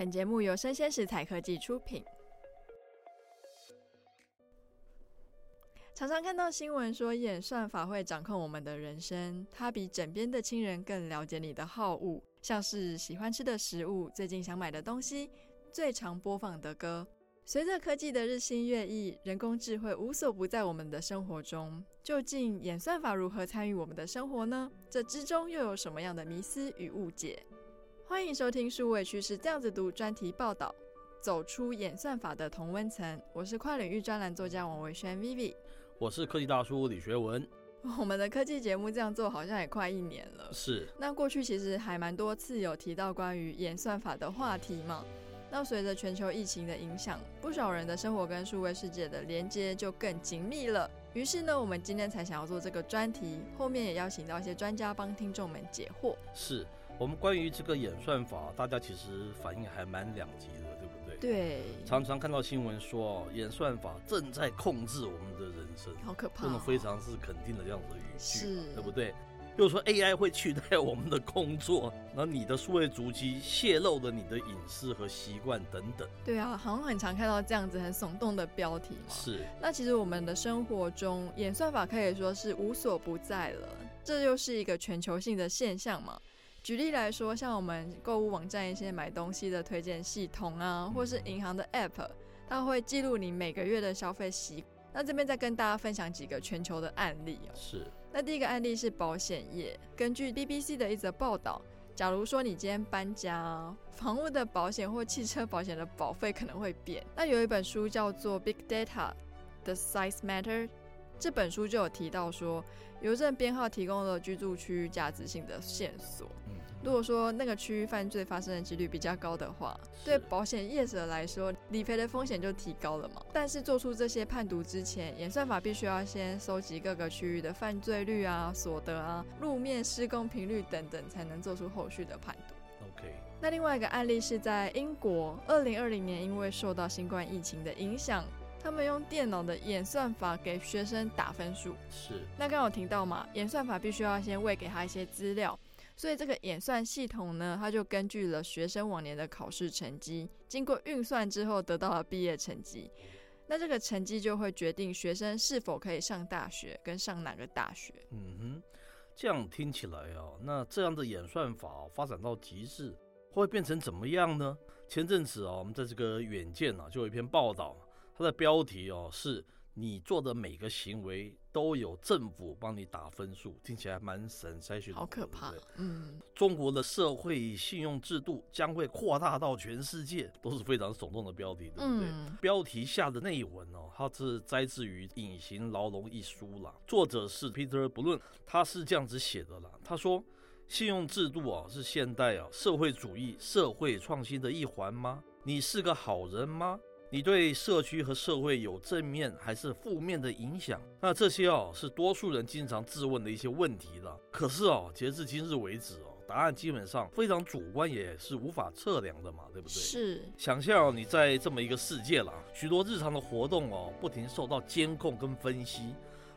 本节目由生鲜食材科技出品。常常看到新闻说，演算法会掌控我们的人生，它比枕边的亲人更了解你的好恶，像是喜欢吃的食物、最近想买的东西、最常播放的歌。随着科技的日新月异，人工智慧无所不在我们的生活中。究竟演算法如何参与我们的生活呢？这之中又有什么样的迷思与误解？欢迎收听数位趋势这样子读专题报道，走出演算法的同温层。我是跨领域专栏作家王维轩 Vivi，我是科技大叔李学文。我们的科技节目这样做好像也快一年了。是。那过去其实还蛮多次有提到关于演算法的话题嘛。那随着全球疫情的影响，不少人的生活跟数位世界的连接就更紧密了。于是呢，我们今天才想要做这个专题，后面也邀请到一些专家帮听众们解惑。是我们关于这个演算法，大家其实反应还蛮两极的，对不对？对。常常看到新闻说，演算法正在控制我们的人生，好可怕哦。这种非常是肯定的这样子的语句，是，对不对？又说 AI 会取代我们的工作，然后你的数位足迹泄露了你的隐私和习惯等等。对啊，好像很常看到这样子很耸动的标题嘛。是。那其实我们的生活中，演算法可以说是无所不在了。这又是一个全球性的现象嘛。举例来说，像我们购物网站一些买东西的推荐系统啊，或是银行的 App，它会记录你每个月的消费习惯。那这边再跟大家分享几个全球的案例哦。是。那第一个案例是保险业，根据 BBC 的一则报道，假如说你今天搬家，房屋的保险或汽车保险的保费可能会变。那有一本书叫做《Big Data: The Size Matter》。这本书就有提到说，邮政编号提供了居住区域价值性的线索。如果说那个区域犯罪发生的几率比较高的话，对保险业者来说，理赔的风险就提高了嘛。但是做出这些判读之前，演算法必须要先收集各个区域的犯罪率啊、所得啊、路面施工频率等等，才能做出后续的判读。OK。那另外一个案例是在英国，二零二零年因为受到新冠疫情的影响。他们用电脑的演算法给学生打分数，是。那刚刚有听到嘛？演算法必须要先喂给他一些资料，所以这个演算系统呢，它就根据了学生往年的考试成绩，经过运算之后得到了毕业成绩。那这个成绩就会决定学生是否可以上大学，跟上哪个大学。嗯哼，这样听起来啊，那这样的演算法发展到极致，会变成怎么样呢？前阵子啊，我们在这个远见啊，就有一篇报道。它的标题哦，是你做的每个行为都有政府帮你打分数，听起来蛮神筛选，好可怕。嗯，中国的社会信用制度将会扩大到全世界，都是非常耸动的标题，对不对？嗯、标题下的内文哦，它是摘自于《隐形牢笼》一书啦，作者是 Peter Bloom，他是这样子写的啦，他说：信用制度啊，是现代啊社会主义社会创新的一环吗？你是个好人吗？你对社区和社会有正面还是负面的影响？那这些哦，是多数人经常质问的一些问题了。可是哦，截至今日为止哦，答案基本上非常主观，也是无法测量的嘛，对不对？是。想象你在这么一个世界了，许多日常的活动哦，不停受到监控跟分析，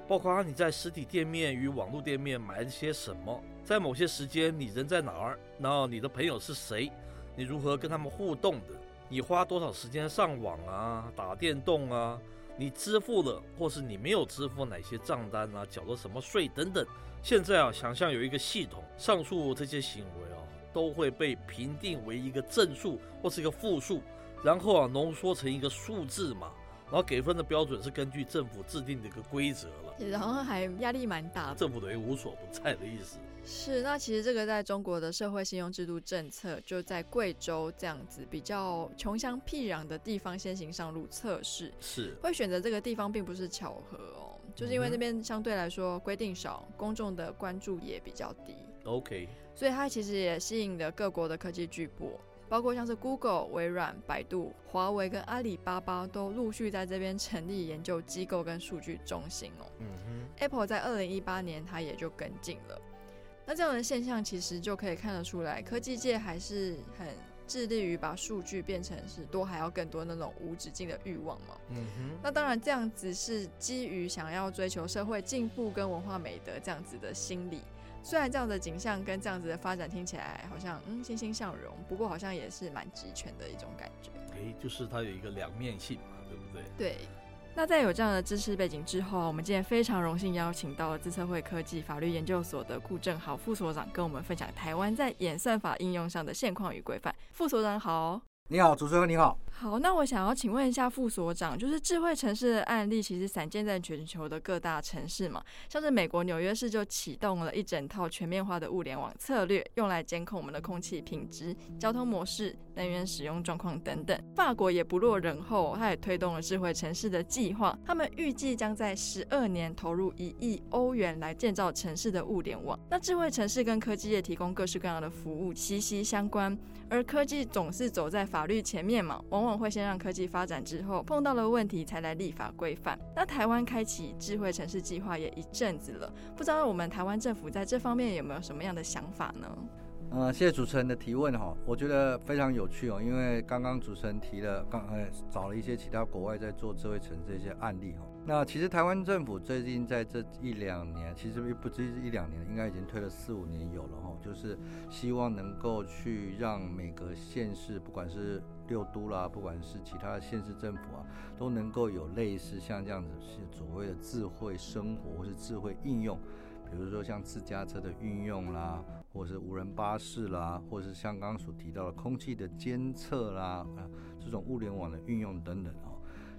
包括你在实体店面与网络店面买了些什么，在某些时间你人在哪儿，然后你的朋友是谁，你如何跟他们互动的。你花多少时间上网啊，打电动啊？你支付了，或是你没有支付哪些账单啊？缴了什么税等等？现在啊，想象有一个系统，上述这些行为啊，都会被评定为一个正数或是一个负数，然后啊，浓缩成一个数字嘛。然后给分的标准是根据政府制定的一个规则了，然后还压力蛮大的，政府等于无所不在的意思。是，那其实这个在中国的社会信用制度政策，就在贵州这样子比较穷乡僻壤的地方先行上路测试。是，会选择这个地方并不是巧合哦，就是因为那边相对来说规定少，公众的关注也比较低。OK，所以它其实也吸引了各国的科技巨擘。包括像是 Google、微软、百度、华为跟阿里巴巴都陆续在这边成立研究机构跟数据中心哦。嗯哼，Apple 在二零一八年它也就跟进了。那这样的现象其实就可以看得出来，科技界还是很致力于把数据变成是多还要更多那种无止境的欲望嘛。嗯哼，那当然这样子是基于想要追求社会进步跟文化美德这样子的心理。虽然这样的景象跟这样子的发展听起来好像嗯欣欣向荣，不过好像也是蛮集权的一种感觉。哎，就是它有一个两面性嘛，对不对？对。那在有这样的知识背景之后，我们今天非常荣幸邀请到了自策会科技法律研究所的顾正豪副所长，跟我们分享台湾在演算法应用上的现况与规范。副所长好。你好，主持人你好。好，那我想要请问一下副所长，就是智慧城市的案例其实散见在全球的各大城市嘛，像是美国纽约市就启动了一整套全面化的物联网策略，用来监控我们的空气品质、交通模式、能源使用状况等等。法国也不落人后，他也推动了智慧城市的计划，他们预计将在十二年投入一亿欧元来建造城市的物联网。那智慧城市跟科技业提供各式各样的服务息息相关，而科技总是走在法律前面嘛，往往会先让科技发展之后碰到了问题才来立法规范。那台湾开启智慧城市计划也一阵子了，不知道我们台湾政府在这方面有没有什么样的想法呢？呃，谢谢主持人的提问哈，我觉得非常有趣哦，因为刚刚主持人提了，刚呃找了一些其他国外在做智慧城市一些案例哈。那其实台湾政府最近在这一两年，其实不止一两年，应该已经推了四五年有了哈，就是希望能够去让每个县市，不管是六都啦，不管是其他县市政府啊，都能够有类似像这样子是所谓的智慧生活或是智慧应用。比如说像自驾车的运用啦，或是无人巴士啦，或是像刚刚所提到的空气的监测啦，啊，这种物联网的运用等等哦。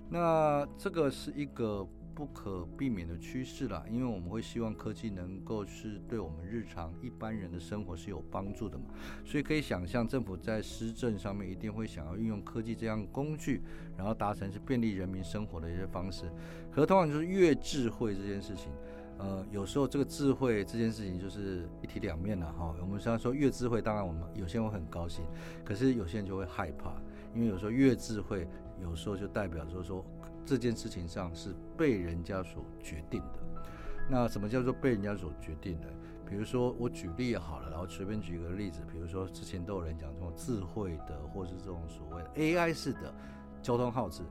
那这个是一个不可避免的趋势啦，因为我们会希望科技能够是对我们日常一般人的生活是有帮助的嘛。所以可以想象，政府在施政上面一定会想要运用科技这样工具，然后达成是便利人民生活的一些方式。可是通常就是越智慧这件事情。呃，有时候这个智慧这件事情就是一体两面了哈。我们虽然说越智慧，当然我们有些人会很高兴，可是有些人就会害怕，因为有时候越智慧，有时候就代表说说这件事情上是被人家所决定的。那什么叫做被人家所决定呢？比如说我举例好了，然后随便举一个例子，比如说之前都有人讲这种智慧的，或是这种所谓的 AI 式的交通号志。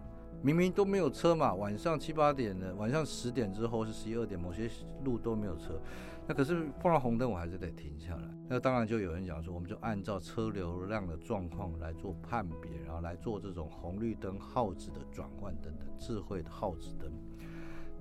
明明都没有车嘛，晚上七八点的，晚上十点之后是十一二点，某些路都没有车，那可是碰到红灯我还是得停下来。那当然就有人讲说，我们就按照车流量的状况来做判别，然后来做这种红绿灯耗子的转换等等，智慧的耗子灯。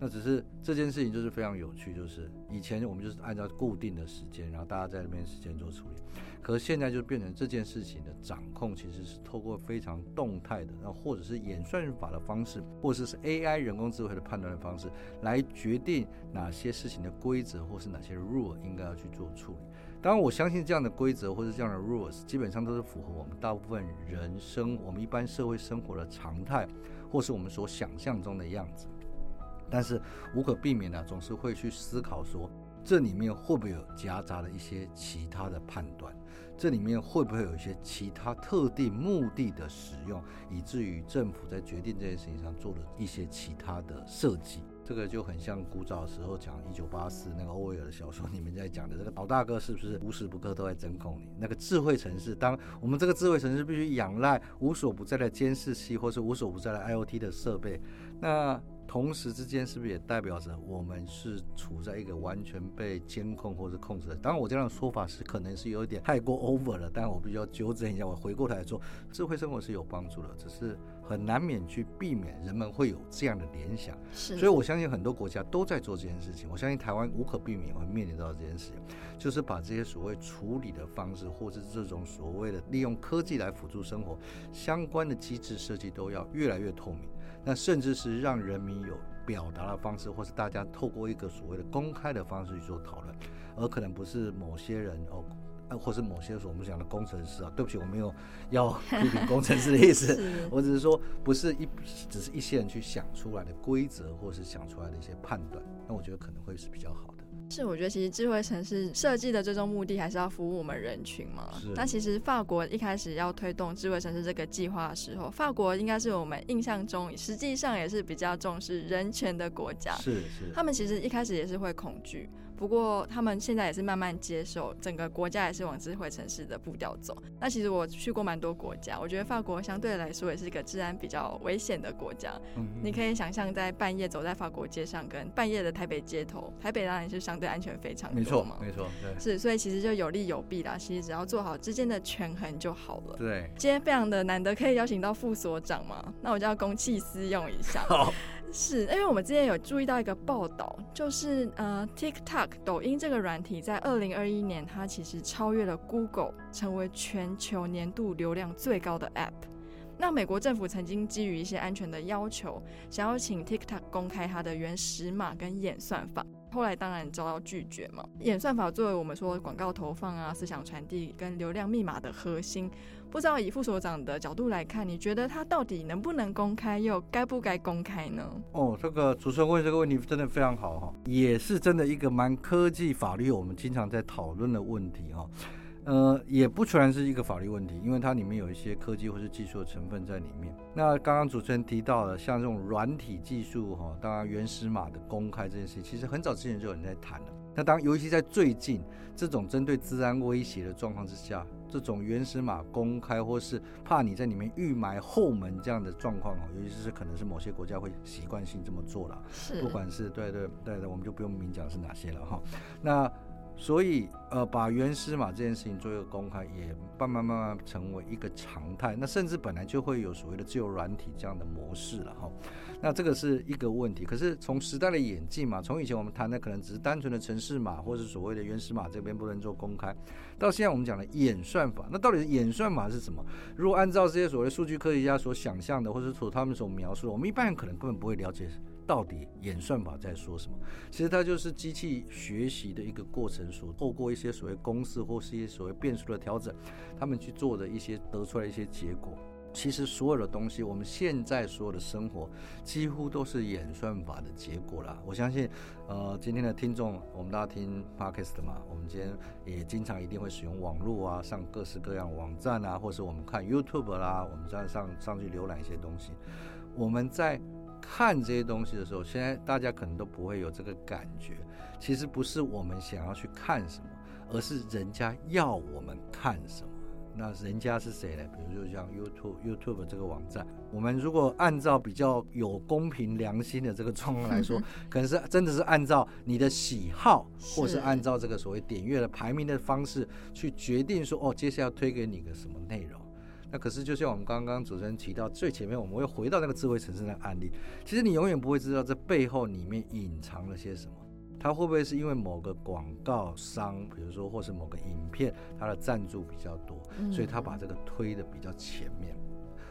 那只是这件事情就是非常有趣，就是以前我们就是按照固定的时间，然后大家在那边时间做处理，可是现在就变成这件事情的掌控其实是透过非常动态的，然后或者是演算法的方式，或者是 AI 人工智慧的判断的方式来决定哪些事情的规则或是哪些 rule 应该要去做处理。当然，我相信这样的规则或者这样的 rules 基本上都是符合我们大部分人生我们一般社会生活的常态，或是我们所想象中的样子。但是无可避免的，总是会去思考说，这里面会不会有夹杂了一些其他的判断？这里面会不会有一些其他特定目的的使用，以至于政府在决定这件事情上做了一些其他的设计？这个就很像古早时候讲一九八四那个欧威尔的小说里面在讲的，这个老大哥是不是无时不刻都在监控你？那个智慧城市，当我们这个智慧城市必须仰赖无所不在的监视器，或是无所不在的 IoT 的设备，那。同时之间，是不是也代表着我们是处在一个完全被监控或者控制的？当然，我这样的说法是可能是有一点太过 over 了，但我必须要纠正一下。我回过头来说，智慧生活是有帮助的，只是很难免去避免人们会有这样的联想。是，所以我相信很多国家都在做这件事情。我相信台湾无可避免会面临到这件事情，就是把这些所谓处理的方式，或是这种所谓的利用科技来辅助生活相关的机制设计，都要越来越透明。那甚至是让人民有表达的方式，或是大家透过一个所谓的公开的方式去做讨论，而可能不是某些人哦，或是某些我们讲的工程师啊，对不起，我没有要批评工程师的意思，我只是说不是一，只是一些人去想出来的规则，或是想出来的一些判断，那我觉得可能会是比较好的。是，我觉得其实智慧城市设计的最终目的还是要服务我们人群嘛。是。那其实法国一开始要推动智慧城市这个计划的时候，法国应该是我们印象中实际上也是比较重视人权的国家。是是。他们其实一开始也是会恐惧，不过他们现在也是慢慢接受，整个国家也是往智慧城市的步调走。那其实我去过蛮多国家，我觉得法国相对来说也是一个治安比较危险的国家。嗯嗯，你可以想象在半夜走在法国街上，跟半夜的台北街头，台北当然是相对安全非常多嘛。没错，没错，对。是，所以其实就有利有弊啦。其实只要做好之间的权衡就好了。对。今天非常的难得可以邀请到副所长嘛，那我就要公器私用一下。好。是，因为我们之前有注意到一个报道，就是呃，TikTok 抖音这个软体在二零二一年，它其实超越了 Google，成为全球年度流量最高的 App。那美国政府曾经基于一些安全的要求，想要请 TikTok 公开它的原始码跟演算法。后来当然遭到拒绝嘛。演算法作为我们说广告投放啊、思想传递跟流量密码的核心，不知道以副所长的角度来看，你觉得它到底能不能公开，又该不该公开呢？哦，这个主持人问这个问题真的非常好哈，也是真的一个蛮科技法律我们经常在讨论的问题哈。呃，也不全然是一个法律问题，因为它里面有一些科技或是技术的成分在里面。那刚刚主持人提到了，像这种软体技术哈，当然原始码的公开这件事情，其实很早之前就有人在谈了。那当尤其在最近这种针对治安威胁的状况之下，这种原始码公开或是怕你在里面预埋后门这样的状况哦，尤其是可能是某些国家会习惯性这么做了。是，不管是对对对的，我们就不用明讲是哪些了哈。那。所以，呃，把原始码这件事情做一个公开，也慢慢慢慢成为一个常态。那甚至本来就会有所谓的自由软体这样的模式了哈。那这个是一个问题。可是从时代的演进嘛，从以前我们谈的可能只是单纯的城市码，或是所谓的原始码这边不能做公开，到现在我们讲的演算法，那到底演算法是什么？如果按照这些所谓数据科学家所想象的，或者说他们所描述的，我们一般人可能根本不会了解。到底演算法在说什么？其实它就是机器学习的一个过程，所透过一些所谓公式或是一些所谓变数的调整，他们去做的一些得出来一些结果。其实所有的东西，我们现在所有的生活几乎都是演算法的结果啦。我相信，呃，今天的听众，我们大家听 Podcast 的嘛，我们今天也经常一定会使用网络啊，上各式各样网站啊，或是我们看 YouTube 啦，我们在上上去浏览一些东西，我们在。看这些东西的时候，现在大家可能都不会有这个感觉。其实不是我们想要去看什么，而是人家要我们看什么。那人家是谁呢？比如说像 YouTube、YouTube 这个网站，我们如果按照比较有公平良心的这个状况来说，可能是真的是按照你的喜好，或是按照这个所谓点阅的排名的方式去决定说，哦，接下来要推给你个什么内容。那可是，就像我们刚刚主持人提到最前面，我们会回到那个智慧城市那个案例。其实你永远不会知道这背后里面隐藏了些什么。它会不会是因为某个广告商，比如说，或是某个影片，它的赞助比较多，所以他把这个推的比较前面。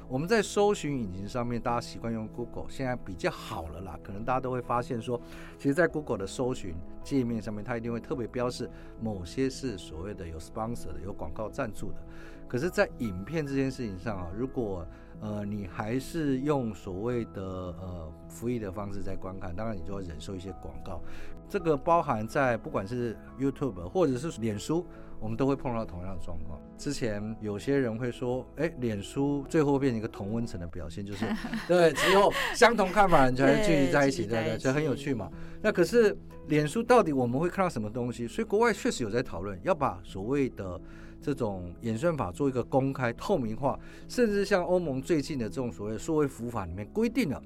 我们在搜寻引擎上面，大家习惯用 Google，现在比较好了啦。可能大家都会发现说，其实，在 Google 的搜寻界面上面，它一定会特别标示某些是所谓的有 sponsor 的、有广告赞助的。可是，在影片这件事情上啊，如果呃你还是用所谓的呃 free 的方式在观看，当然你就要忍受一些广告。这个包含在不管是 YouTube 或者是脸书，我们都会碰到同样的状况。之前有些人会说，哎，脸书最后变成一个同温层的表现，就是 对，只有相同看法的人才聚集在一起，对不对？这很有趣嘛。那可是脸书到底我们会看到什么东西？所以国外确实有在讨论，要把所谓的。这种演算法做一个公开透明化，甚至像欧盟最近的这种所谓数位服务法里面规定了，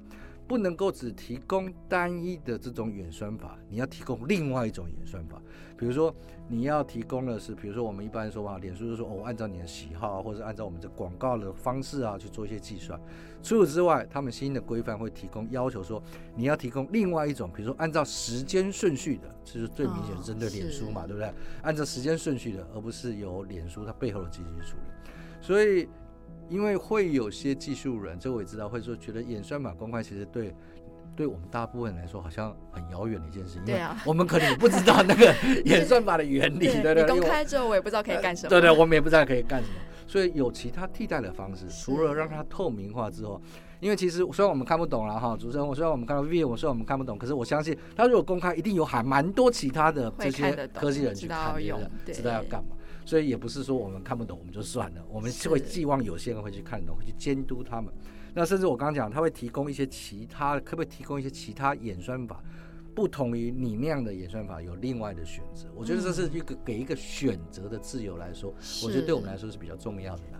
不能够只提供单一的这种演算法，你要提供另外一种演算法。比如说，你要提供的是，比如说我们一般说话，脸书就说哦，按照你的喜好啊，或者按照我们的广告的方式啊去做一些计算。除此之外，他们新的规范会提供要求说，你要提供另外一种，比如说按照时间顺序的，这是最明显针对脸书嘛，对不对？按照时间顺序的，而不是由脸书它背后的机制去处理。所以，因为会有些技术人，这我也知道，会说觉得演算法公开其实对。对我们大部分人来说，好像很遥远的一件事情。对啊，我们可能也不知道那个演算法的原理。对，对对。公开之后，我也不知道可以干什么。对对，我们也不知道可以干什么。所以有其他替代的方式，除了让它透明化之后，因为其实虽然我们看不懂了哈，主持人，我虽然我们看到 V，我虽然我们看不懂，可是我相信他如果公开，一定有还蛮多其他的这些科技人去看，知道，知道要干嘛。所以也不是说我们看不懂我们就算了，我们是会寄望有些人会去看懂，会去监督他们。那甚至我刚刚讲，他会提供一些其他，可不可以提供一些其他演算法，不同于你那样的演算法有另外的选择。我觉得这是一个给一个选择的自由来说，我觉得对我们来说是比较重要的啦。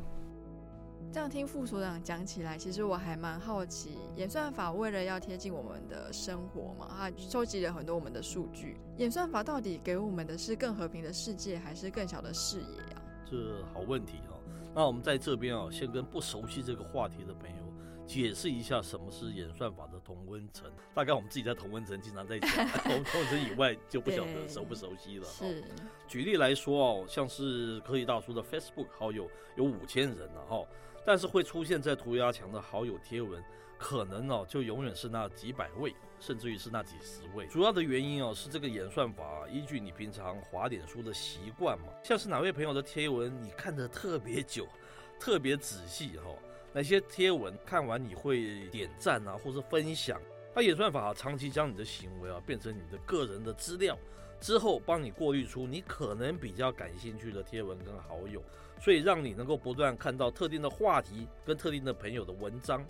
这样听副所长讲起来，其实我还蛮好奇，演算法为了要贴近我们的生活嘛，它收集了很多我们的数据。演算法到底给我们的是更和平的世界，还是更小的视野呀？这好问题哦。那我们在这边啊，先跟不熟悉这个话题的朋友解释一下什么是演算法的同温层。大概我们自己在同温层经常在讲，同温层以外就不晓得熟不熟悉了。是。举例来说哦，像是科技大叔的 Facebook 好友有五千人了哈。但是会出现在涂鸦墙的好友贴文，可能哦就永远是那几百位，甚至于是那几十位。主要的原因哦是这个演算法依据你平常滑点书的习惯嘛，像是哪位朋友的贴文你看得特别久、特别仔细哈，哪些贴文看完你会点赞啊，或是分享，那演算法长期将你的行为啊变成你的个人的资料。之后帮你过滤出你可能比较感兴趣的贴文跟好友，所以让你能够不断看到特定的话题跟特定的朋友的文章。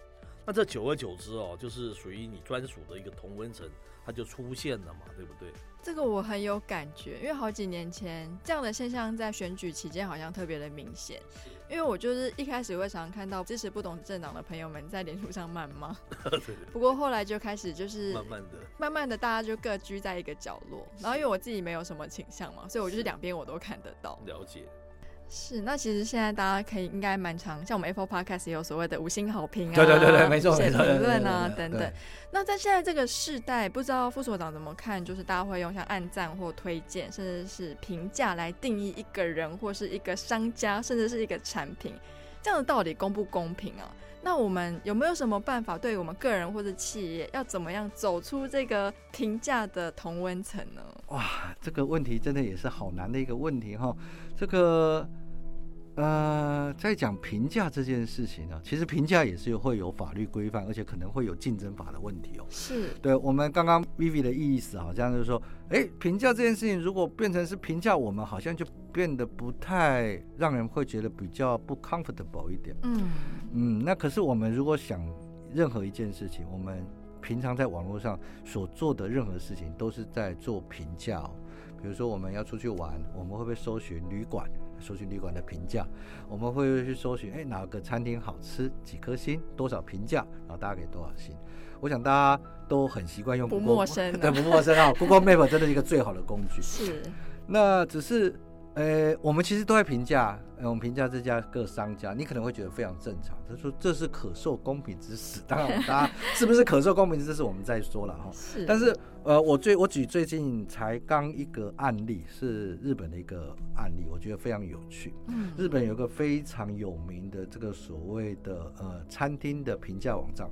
那这久而久之哦，就是属于你专属的一个同温层，它就出现了嘛，对不对？这个我很有感觉，因为好几年前这样的现象在选举期间好像特别的明显。因为我就是一开始会常常看到支持不同政党的朋友们在脸书上谩骂，不过后来就开始就是慢慢的、慢慢的大家就各居在一个角落。然后因为我自己没有什么倾向嘛，所以我就是两边我都看得到。了解。是，那其实现在大家可以应该蛮常，像我们 Apple Podcast 也有所谓的五星好评啊，对对对对，没错，写评论啊等等。那在现在这个世代，不知道副所长怎么看？就是大家会用像按赞或推荐，甚至是评价来定义一个人或是一个商家，甚至是一个产品，这样的到底公不公平啊？那我们有没有什么办法，对我们个人或者企业，要怎么样走出这个评价的同温层呢？哇，这个问题真的也是好难的一个问题哈。这个呃，在讲评价这件事情呢，其实评价也是会有法律规范，而且可能会有竞争法的问题哦。是，对我们刚刚 Vivi 的意思好像就是说，哎，评价这件事情如果变成是评价我们，好像就变得不太让人会觉得比较不 comfortable 一点。嗯嗯，那可是我们如果想任何一件事情，我们平常在网络上所做的任何事情，都是在做评价哦。比如说我们要出去玩，我们会不会搜寻旅馆？搜寻旅馆的评价，我们会去搜寻，哎，哪个餐厅好吃，几颗星，多少评价，然后大家给多少星？我想大家都很习惯用不陌生，对，不陌生啊。Google Map 真的是一个最好的工具。是，那只是。呃，我们其实都在评价，呃，我们评价这家各商家，你可能会觉得非常正常。他说这是可受公平之事，当然，大家 是不是可受公平之事，我们再说了哈。是。但是，呃，我最我举最近才刚一个案例，是日本的一个案例，我觉得非常有趣。嗯。日本有个非常有名的这个所谓的呃餐厅的评价网站，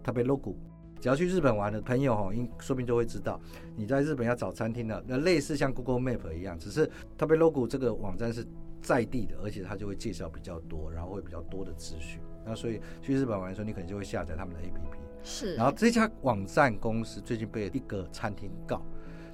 它被 logo。只要去日本玩的朋友哈，应说不定就会知道，你在日本要找餐厅的，那类似像 Google Map 一样，只是它被 logo 这个网站是在地的，而且它就会介绍比较多，然后会比较多的资讯。那所以去日本玩的时候，你可能就会下载他们的 APP。是。然后这家网站公司最近被一个餐厅告，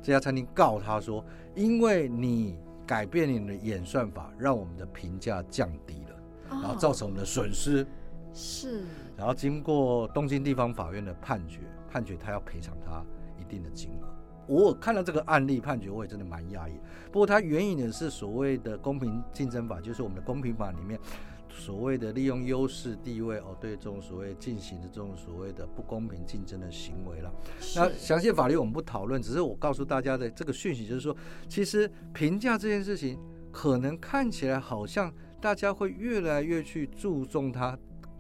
这家餐厅告他说，因为你改变你的演算法，让我们的评价降低了，然后造成我们的损失。是。然后经过东京地方法院的判决，判决他要赔偿他一定的金额。我看到这个案例判决，我也真的蛮讶异。不过它援引的是所谓的公平竞争法，就是我们的公平法里面所谓的利用优势地位哦，对这种所谓进行的这种所谓的不公平竞争的行为了。那详细法律我们不讨论，只是我告诉大家的这个讯息就是说，其实评价这件事情，可能看起来好像大家会越来越去注重它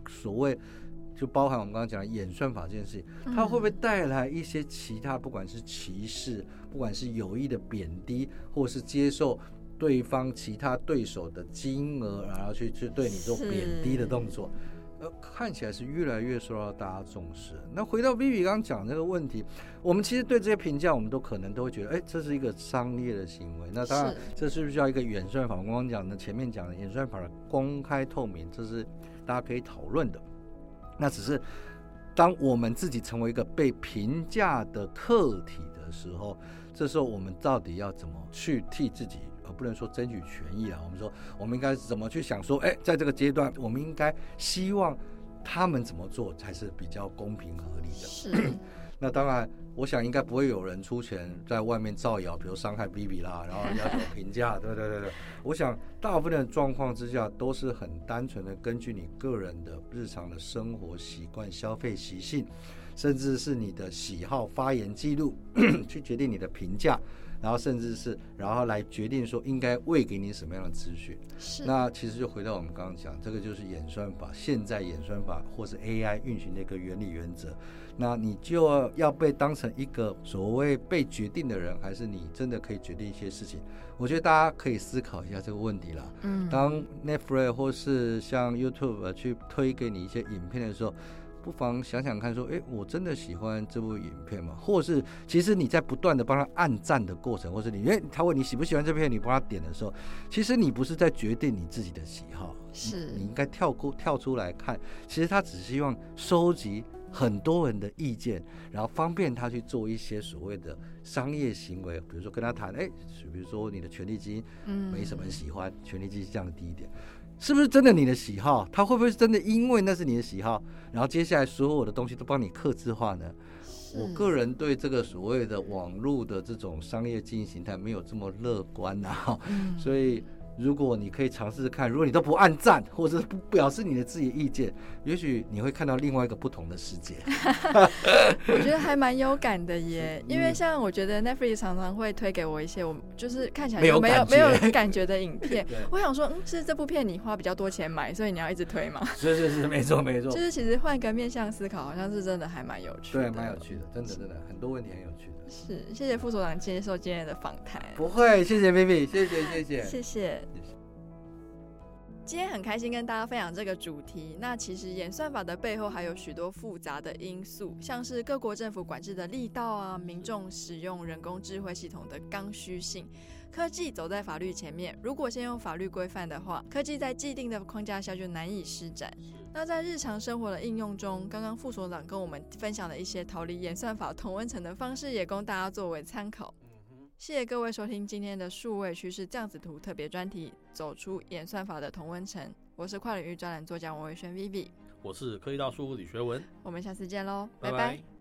所谓。就包含我们刚刚讲的演算法这件事情，它会不会带来一些其他，不管是歧视，不管是有意的贬低，或是接受对方其他对手的金额，然后去去对你做贬低的动作，呃，看起来是越来越受到大家重视。那回到 Vivi 刚刚讲的这个问题，我们其实对这些评价，我们都可能都会觉得，哎，这是一个商业的行为。那当然，这是不是需要一个演算法？我刚刚讲的前面讲的演算法的公开透明，这是大家可以讨论的。那只是，当我们自己成为一个被评价的客体的时候，这时候我们到底要怎么去替自己，而不能说争取权益啊？我们说，我们应该怎么去想说，哎，在这个阶段，我们应该希望他们怎么做才是比较公平合理的？是。那当然，我想应该不会有人出钱在外面造谣，比如伤害 B B 啦，然后要求评价，对对对对。我想大部分的状况之下都是很单纯的，根据你个人的日常的生活习惯、消费习性，甚至是你的喜好、发言记录，去决定你的评价。然后甚至是，然后来决定说应该喂给你什么样的资讯。是。那其实就回到我们刚刚讲，这个就是演算法，现在演算法或是 AI 运行的一个原理原则。那你就要被当成一个所谓被决定的人，还是你真的可以决定一些事情？我觉得大家可以思考一下这个问题啦。嗯。当 Netflix 或是像 YouTube 去推给你一些影片的时候。不妨想想看，说，诶，我真的喜欢这部影片吗？或是，其实你在不断的帮他按赞的过程，或是你，诶，他问你喜不喜欢这片，你帮他点的时候，其实你不是在决定你自己的喜好，是你，你应该跳过跳出来看，其实他只希望收集很多人的意见，然后方便他去做一些所谓的商业行为，比如说跟他谈，诶，比如说你的权利金，嗯，没什么人喜欢，权利金降低一点。是不是真的你的喜好？他会不会真的因为那是你的喜好，然后接下来所有的东西都帮你克制化呢？我个人对这个所谓的网络的这种商业经营形态没有这么乐观呐，所以。如果你可以尝试看，如果你都不按赞，或者不表示你的自己的意见，也许你会看到另外一个不同的世界。我觉得还蛮有感的耶，因为像我觉得 Netflix 常常会推给我一些我就是看起来没有没有没有感觉的影片。我想说，嗯，是这部片你花比较多钱买，所以你要一直推吗？是是是，没错没错。就是其实换个面向思考，好像是真的还蛮有趣的。对，蛮有趣的，真的真的很多问题很有。是，谢谢副所长接受今天的访谈。不会，谢谢 Vivi，谢谢谢谢谢谢。今天很开心跟大家分享这个主题。那其实演算法的背后还有许多复杂的因素，像是各国政府管制的力道啊，民众使用人工智慧系统的刚需性。科技走在法律前面，如果先用法律规范的话，科技在既定的框架下就难以施展。那在日常生活的应用中，刚刚副所长跟我们分享的一些逃离演算法同温层的方式，也供大家作为参考。谢谢各位收听今天的数位趋势酱子图特别专题，走出演算法的同温层。我是跨领域专栏作家王维轩 Vivi，我是科技大叔李学文，我们下次见喽，拜拜。拜拜。